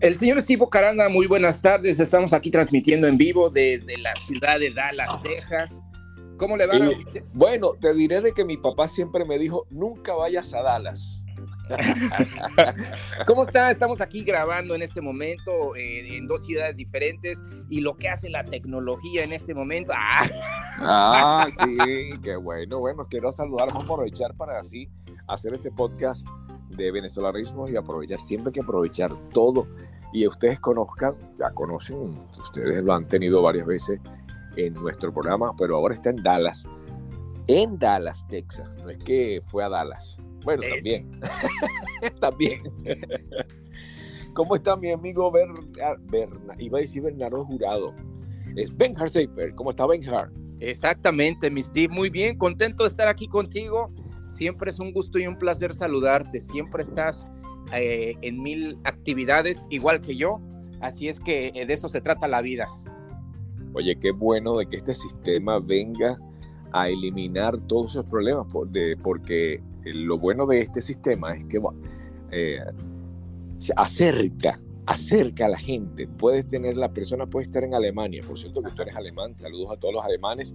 El señor Steve Caranda, muy buenas tardes. Estamos aquí transmitiendo en vivo desde la ciudad de Dallas, Texas. ¿Cómo le va? bueno, te diré de que mi papá siempre me dijo, nunca vayas a Dallas. ¿Cómo está? Estamos aquí grabando en este momento eh, en dos ciudades diferentes y lo que hace la tecnología en este momento. Ah, ah sí, qué bueno. Bueno, quiero saludar, vamos a aprovechar para así hacer este podcast de venezolanismo y aprovechar, siempre hay que aprovechar todo. Y ustedes conozcan, ya conocen, ustedes lo han tenido varias veces en nuestro programa, pero ahora está en Dallas. En Dallas, Texas. No es que fue a Dallas. Bueno, eh. también. también. ¿Cómo está mi amigo Bernardo? Iba a decir Bernardo Jurado. Es Benjar Seifer. ¿Cómo está Benjar? Exactamente, mi Steve. Muy bien, contento de estar aquí contigo. Siempre es un gusto y un placer saludarte. Siempre estás eh, en mil actividades, igual que yo. Así es que eh, de eso se trata la vida. Oye, qué bueno de que este sistema venga a eliminar todos esos problemas, porque lo bueno de este sistema es que eh, acerca, acerca a la gente. Puedes tener, la persona puede estar en Alemania, por cierto que tú eres alemán, saludos a todos los alemanes.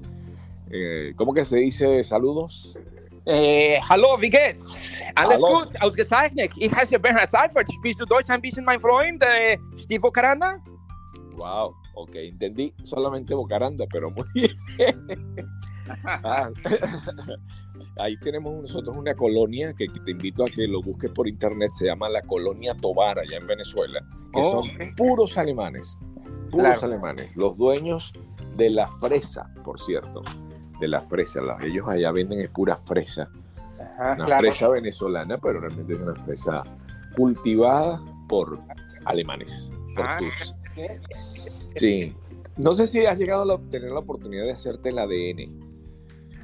¿Cómo que se dice saludos? Äh, hallo, wie geht's? Alles hallo. gut, ausgezeichnet. Ich heiße Bernhard Seifert. Spielst du Deutsch ein bisschen, mein Freund? Äh, Steve Bocaranda? Wow, ok, entendí solamente Bocaranda, pero muy bien. ah, ahí tenemos nosotros una colonia que te invito a que lo busques por internet, se llama la colonia Tobar, allá en Venezuela, que oh, son puros alemanes, puros claro. alemanes, los dueños de la fresa, por cierto de la fresa. ellos allá venden es pura fresa. una fresa venezolana, pero realmente es una fresa cultivada por alemanes. Ah, sí. No sé si has llegado a tener la oportunidad de hacerte el ADN.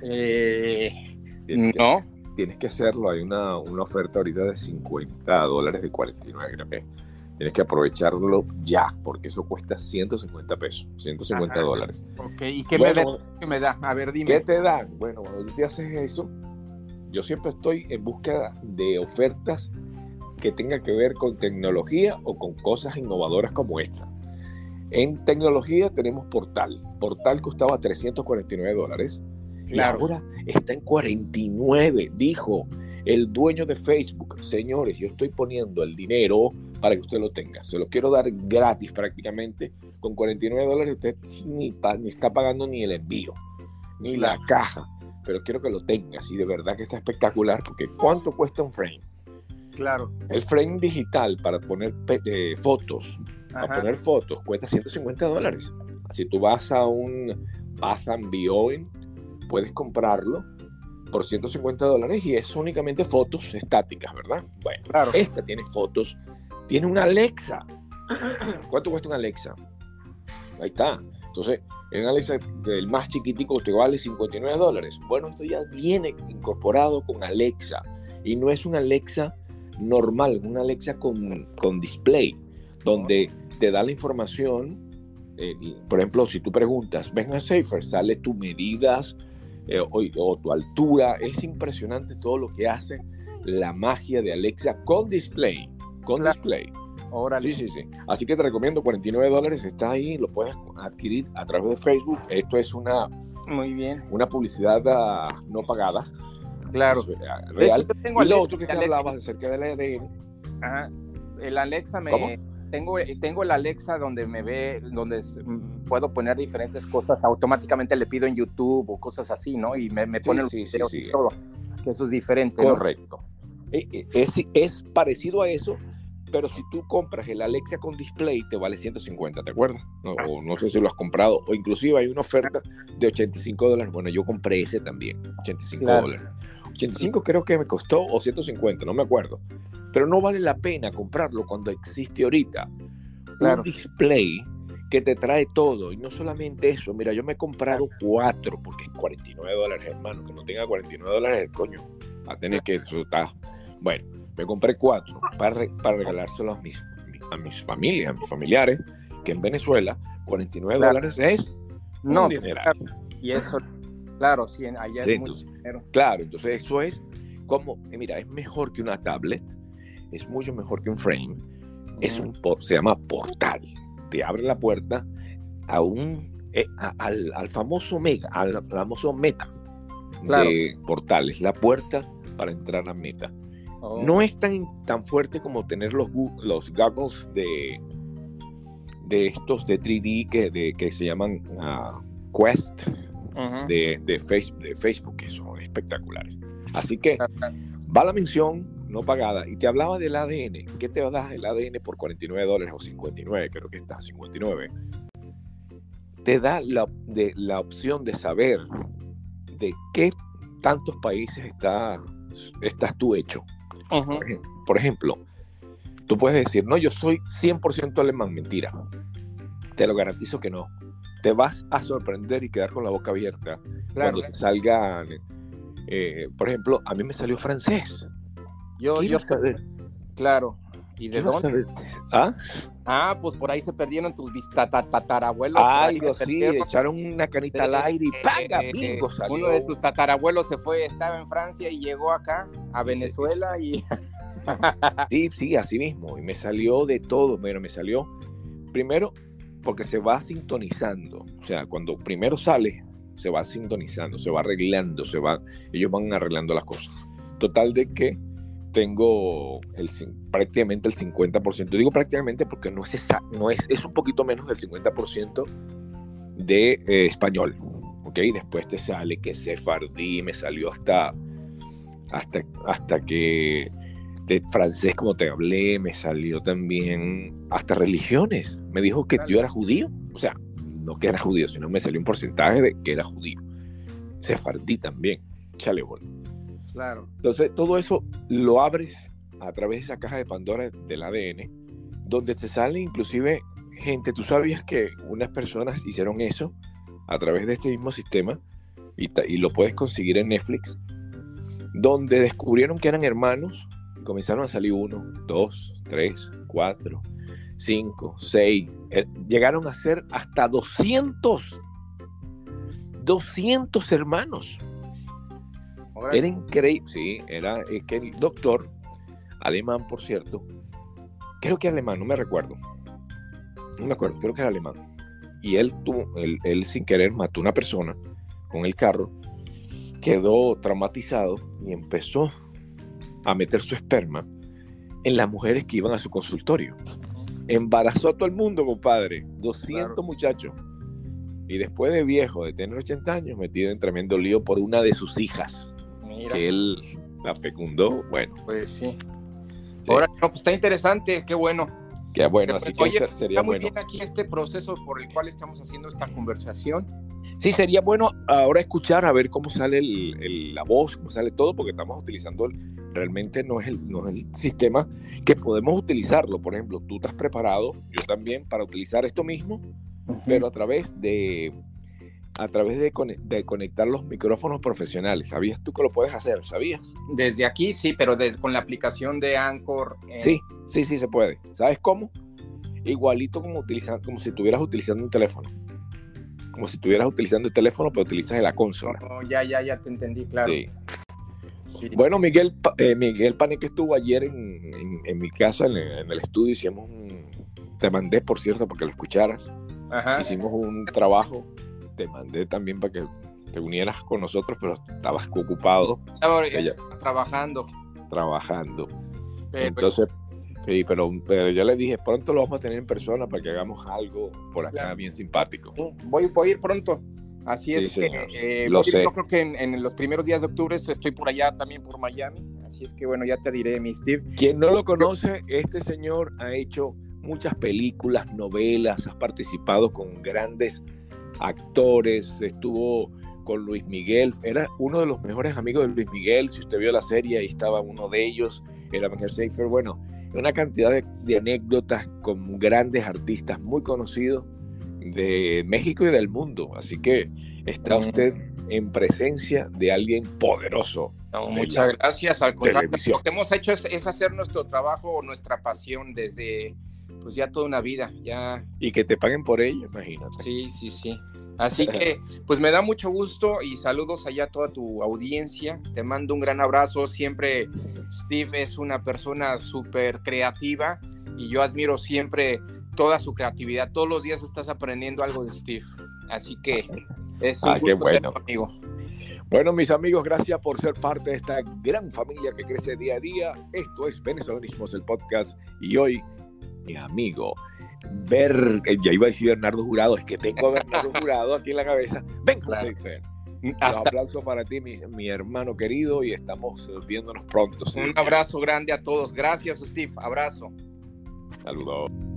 Eh, no. Tienes que hacerlo. Hay una, una oferta ahorita de 50 dólares de 49, creo que tienes que aprovecharlo ya, porque eso cuesta 150 pesos, 150 dólares. Ok, ¿y qué, me, da? A ver, dime. ¿Qué te dan? Bueno, cuando tú te haces eso, yo siempre estoy en búsqueda de ofertas que tengan que ver con tecnología o con cosas innovadoras como esta. En tecnología tenemos Portal. Portal costaba 349 dólares. Y ahora está en 49, dijo el dueño de Facebook. Señores, yo estoy poniendo el dinero para que usted lo tenga. Se lo quiero dar gratis prácticamente. Con 49 dólares usted ni, ni está pagando ni el envío, ni la caja. Pero quiero que lo tengas y de verdad que está espectacular porque ¿cuánto cuesta un frame? Claro. El frame digital para poner eh, fotos, para poner fotos, cuesta 150 dólares. Si tú vas a un Bath and Beyond, puedes comprarlo por 150 dólares y es únicamente fotos estáticas, ¿verdad? Bueno, claro. esta tiene fotos tiene una Alexa. ¿Cuánto cuesta una Alexa? Ahí está. Entonces, en Alexa, el más chiquitico te vale 59 dólares. Bueno, esto ya viene incorporado con Alexa. Y no es una Alexa normal, una Alexa con, con display, donde te da la información. Eh, por ejemplo, si tú preguntas, ven a Safer, sale tus medidas eh, o, tu altura. Es impresionante todo lo que hace la magia de Alexa con display con display. Sí, sí, sí. Así que te recomiendo 49 dólares, está ahí, lo puedes adquirir a través de Facebook. Esto es una, Muy bien. una publicidad ah, no pagada. Claro. Ah, real. tengo y lo otro que te hablabas acerca del ADN. Ajá. El Alexa me... Tengo, tengo el Alexa donde me ve, donde mm, puedo poner diferentes cosas. Automáticamente le pido en YouTube o cosas así, ¿no? Y me, me pone sí, sí, sí, todo. Que eso es diferente. Correcto. Eh, eh, es, es parecido a eso, pero si tú compras el Alexa con display, te vale 150, ¿te acuerdas? No, ah. o no sé si lo has comprado, o inclusive hay una oferta de 85 dólares. Bueno, yo compré ese también, 85 dólares. 85 creo que me costó, o 150, no me acuerdo. Pero no vale la pena comprarlo cuando existe ahorita un display que te trae todo. Y no solamente eso, mira, yo me he comprado cuatro, porque es 49 dólares, hermano. Que no tenga 49 dólares, coño, va a tener que disfrutar. Bueno, me compré cuatro para, para regalárselo a mis, a mis familias, a mis familiares, que en Venezuela 49 dólares es no, un dineral. Y eso, claro, sí, allá es mucho dinero. Claro, entonces eso es como, eh, mira, es mejor que una tablet, es mucho mejor que un frame, Es un, se llama portal. Te abre la puerta a un, eh, al, famoso mega, al famoso meta de portales, la puerta para entrar a meta. Oh. No es tan, tan fuerte como tener los, los goggles de, de estos de 3D que, de, que se llaman uh, Quest de, de, Facebook, de Facebook, que son espectaculares. Así que va la mención no pagada. Y te hablaba del ADN. ¿Qué te da el ADN por 49 dólares o 59? Creo que está 59. Te da la, de, la opción de saber de qué tantos países está, estás tú hecho. Por, ejemplo, tú puedes decir, no, yo soy 100% alemán. Mentira. Te lo garantizo que no. Te vas a sorprender y quedar con la boca abierta cuando te salgan eh, por ejemplo, a mí me salió francés. Yo, yo, claro. ¿Y de dónde? ¿Ah? ¿Ah? pues por ahí se perdieron tus tatarabuelos. Ay, sí, echaron una canita al aire y ¡paga! Bingo salió. Uno de tus tatarabuelos se fue, estaba en Francia y llegó acá, a Venezuela y... sí, sí, así mismo. Y me salió de todo. Bueno, me salió primero porque se va sintonizando. O sea, cuando primero sale, se va sintonizando, se va arreglando, se va, ellos van arreglando las cosas. Total de que tengo el, prácticamente el 50%. Digo prácticamente porque no es, no es, es un poquito menos del 50% de eh, español. ¿Ok? Después te sale que sefardí, me salió hasta, hasta, hasta que de francés, como te hablé, me salió también hasta religiones. Me dijo que yo era judío. O sea, no que era judío, sino me salió un porcentaje de que era judío. Sefardí también, chale Claro. Entonces, todo eso lo abres a través de esa caja de Pandora del ADN, donde te sale inclusive gente, tú sabías que unas personas hicieron eso a través de este mismo sistema y, y lo puedes conseguir en Netflix, donde descubrieron que eran hermanos, comenzaron a salir uno, dos, tres, cuatro, 5, 6, eh, llegaron a ser hasta 200, 200 hermanos. Era increíble, sí, era que el doctor, alemán por cierto, creo que alemán, no me recuerdo, no me acuerdo, creo que era alemán. Y él, tuvo, él, él sin querer mató a una persona con el carro, quedó traumatizado y empezó a meter su esperma en las mujeres que iban a su consultorio. Embarazó a todo el mundo, compadre. 200 muchachos. Y después de viejo, de tener 80 años, metido en tremendo lío por una de sus hijas. Que él la fecundó. Bueno. Pues sí. Ahora, no, pues está interesante, qué bueno. Qué bueno, así que sería está muy bien aquí este proceso por el cual estamos haciendo esta conversación. Sí, sería bueno ahora escuchar a ver cómo sale la voz, cómo sale todo, porque estamos utilizando realmente no es, el, no es el sistema que podemos utilizarlo. Por ejemplo, tú estás preparado, yo también, para utilizar esto mismo, pero a través de a través de, de, conectar los micrófonos profesionales. ¿Sabías tú que lo puedes hacer? ¿Sabías? Desde aquí sí, pero con la aplicación de Anchor. Eh, sí, sí, sí se puede. ¿Sabes cómo? Igualito como, utilizando, como si estuvieras utilizando un teléfono. Como si estuvieras utilizando el teléfono, pero utilizas la consola. Oh, ya, ya, ya te entendí, claro. Sí. Bueno, Miguel, eh, Miguel que estuvo ayer en, mi casa, en, el estudio, hicimos un... Te mandé, por cierto, para que lo escucharas. Hicimos un trabajo, te mandé también para que te unieras con nosotros, pero estabas ocupado. Estaba trabajando. Trabajando. Entonces, sí, pero, pero ya le dije, pronto lo vamos a tener en persona para que hagamos algo por acá bien simpático. Voy, voy a ir pronto. Así es que eh, Lo sé. yo creo que en, los primeros días de octubre estoy por allá también por Miami. Así es que bueno, ya te diré, mi Steve. Quien no lo conoce, este señor ha hecho muchas películas, novelas, ha participado con grandes actores, estuvo con Luis Miguel, era uno de los mejores amigos de Luis Miguel, si usted vio la serie, ahí estaba uno de ellos, era Miguel Seifer, bueno, una cantidad de anécdotas con grandes artistas muy conocidos de México y del mundo. Así que está usted en presencia de alguien poderoso. muchas gracias. Al contrario, lo que hemos hecho es, hacer nuestro trabajo, nuestra pasión desde pues ya toda una vida. Ya... Y que te paguen por ello, imagínate. Sí, sí, sí. Así que, pues me da mucho gusto y saludos allá a toda tu audiencia. Te mando un gran abrazo. Siempre Steve es una persona súper creativa y yo admiro siempre toda su creatividad. Todos los días estás aprendiendo algo de Steve. Así que es un ah, gusto bueno. ser amigo. Bueno, mis amigos, gracias por ser parte de esta gran familia que crece día a día. Esto es Venezolanismos, el podcast. Y hoy, mi amigo, ver, ya iba a decir Bernardo Jurado, es que tengo a Bernardo Jurado aquí en la cabeza. Ven, José Un aplauso para ti, mi, mi, hermano querido, y estamos viéndonos pronto. Un abrazo grande a todos. Gracias, Steve. Abrazo. Saludos.